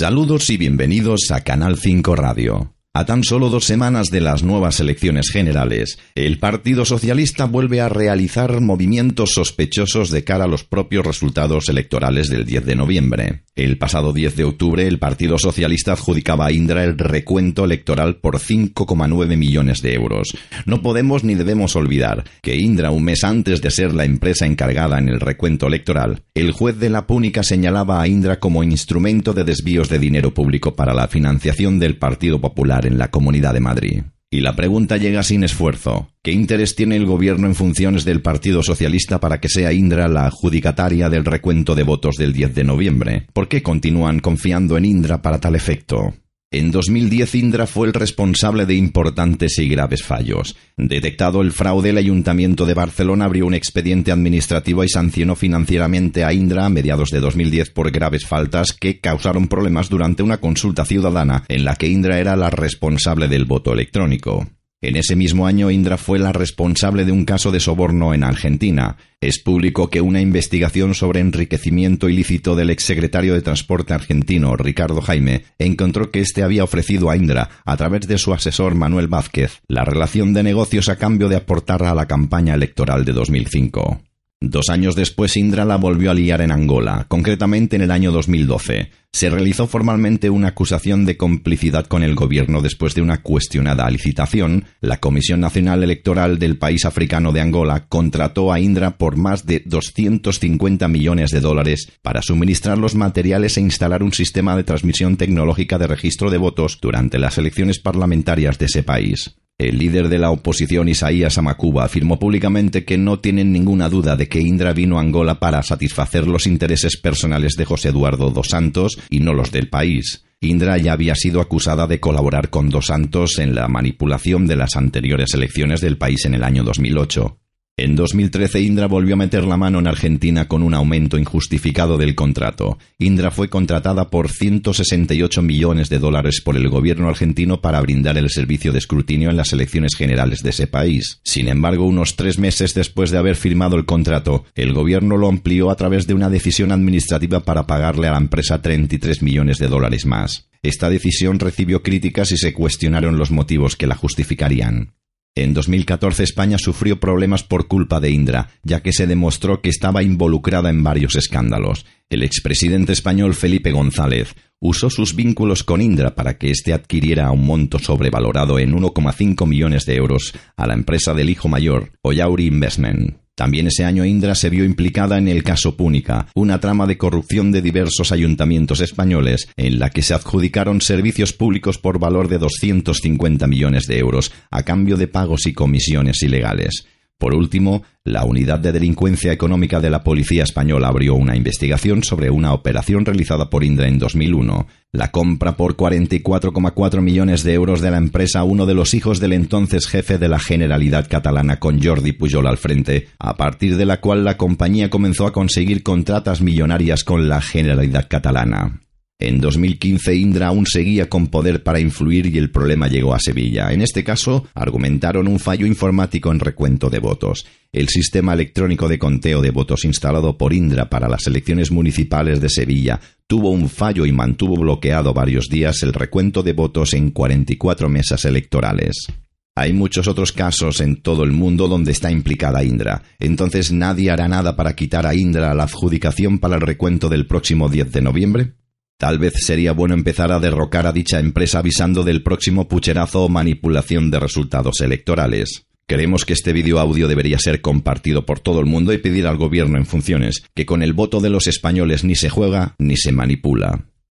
Saludos y bienvenidos a Canal 5 Radio. A tan solo dos semanas de las nuevas elecciones generales, el Partido Socialista vuelve a realizar movimientos sospechosos de cara a los propios resultados electorales del 10 de noviembre. El pasado 10 de octubre, el Partido Socialista adjudicaba a Indra el recuento electoral por 5,9 millones de euros. No podemos ni debemos olvidar que Indra, un mes antes de ser la empresa encargada en el recuento electoral, el juez de la Púnica señalaba a Indra como instrumento de desvíos de dinero público para la financiación del Partido Popular en la Comunidad de Madrid. Y la pregunta llega sin esfuerzo. ¿Qué interés tiene el gobierno en funciones del Partido Socialista para que sea Indra la adjudicataria del recuento de votos del 10 de noviembre? ¿Por qué continúan confiando en Indra para tal efecto? En 2010 Indra fue el responsable de importantes y graves fallos. Detectado el fraude, el Ayuntamiento de Barcelona abrió un expediente administrativo y sancionó financieramente a Indra a mediados de 2010 por graves faltas que causaron problemas durante una consulta ciudadana en la que Indra era la responsable del voto electrónico. En ese mismo año, Indra fue la responsable de un caso de soborno en Argentina. Es público que una investigación sobre enriquecimiento ilícito del exsecretario de Transporte argentino, Ricardo Jaime, encontró que éste había ofrecido a Indra, a través de su asesor Manuel Vázquez, la relación de negocios a cambio de aportar a la campaña electoral de 2005. Dos años después, Indra la volvió a liar en Angola, concretamente en el año 2012. Se realizó formalmente una acusación de complicidad con el gobierno después de una cuestionada licitación. La Comisión Nacional Electoral del país africano de Angola contrató a Indra por más de 250 millones de dólares para suministrar los materiales e instalar un sistema de transmisión tecnológica de registro de votos durante las elecciones parlamentarias de ese país. El líder de la oposición, Isaías Amakuba, afirmó públicamente que no tienen ninguna duda de que Indra vino a Angola para satisfacer los intereses personales de José Eduardo dos Santos y no los del país. Indra ya había sido acusada de colaborar con dos Santos en la manipulación de las anteriores elecciones del país en el año 2008. En 2013 Indra volvió a meter la mano en Argentina con un aumento injustificado del contrato. Indra fue contratada por 168 millones de dólares por el gobierno argentino para brindar el servicio de escrutinio en las elecciones generales de ese país. Sin embargo, unos tres meses después de haber firmado el contrato, el gobierno lo amplió a través de una decisión administrativa para pagarle a la empresa 33 millones de dólares más. Esta decisión recibió críticas y se cuestionaron los motivos que la justificarían. En 2014 España sufrió problemas por culpa de Indra, ya que se demostró que estaba involucrada en varios escándalos. El expresidente español Felipe González usó sus vínculos con Indra para que éste adquiriera un monto sobrevalorado en 1,5 millones de euros a la empresa del hijo mayor, Oyauri Investment. También ese año Indra se vio implicada en el caso Púnica, una trama de corrupción de diversos ayuntamientos españoles en la que se adjudicaron servicios públicos por valor de 250 millones de euros a cambio de pagos y comisiones ilegales. Por último, la Unidad de Delincuencia Económica de la Policía Española abrió una investigación sobre una operación realizada por Indra en 2001. La compra por 44,4 millones de euros de la empresa uno de los hijos del entonces jefe de la Generalidad catalana con Jordi Pujol al frente, a partir de la cual la compañía comenzó a conseguir contratas millonarias con la Generalidad catalana. En 2015 Indra aún seguía con poder para influir y el problema llegó a Sevilla. En este caso, argumentaron un fallo informático en recuento de votos. El sistema electrónico de conteo de votos instalado por Indra para las elecciones municipales de Sevilla tuvo un fallo y mantuvo bloqueado varios días el recuento de votos en 44 mesas electorales. Hay muchos otros casos en todo el mundo donde está implicada Indra. Entonces, ¿nadie hará nada para quitar a Indra la adjudicación para el recuento del próximo 10 de noviembre? Tal vez sería bueno empezar a derrocar a dicha empresa avisando del próximo pucherazo o manipulación de resultados electorales. Creemos que este vídeo audio debería ser compartido por todo el mundo y pedir al gobierno en funciones que con el voto de los españoles ni se juega ni se manipula.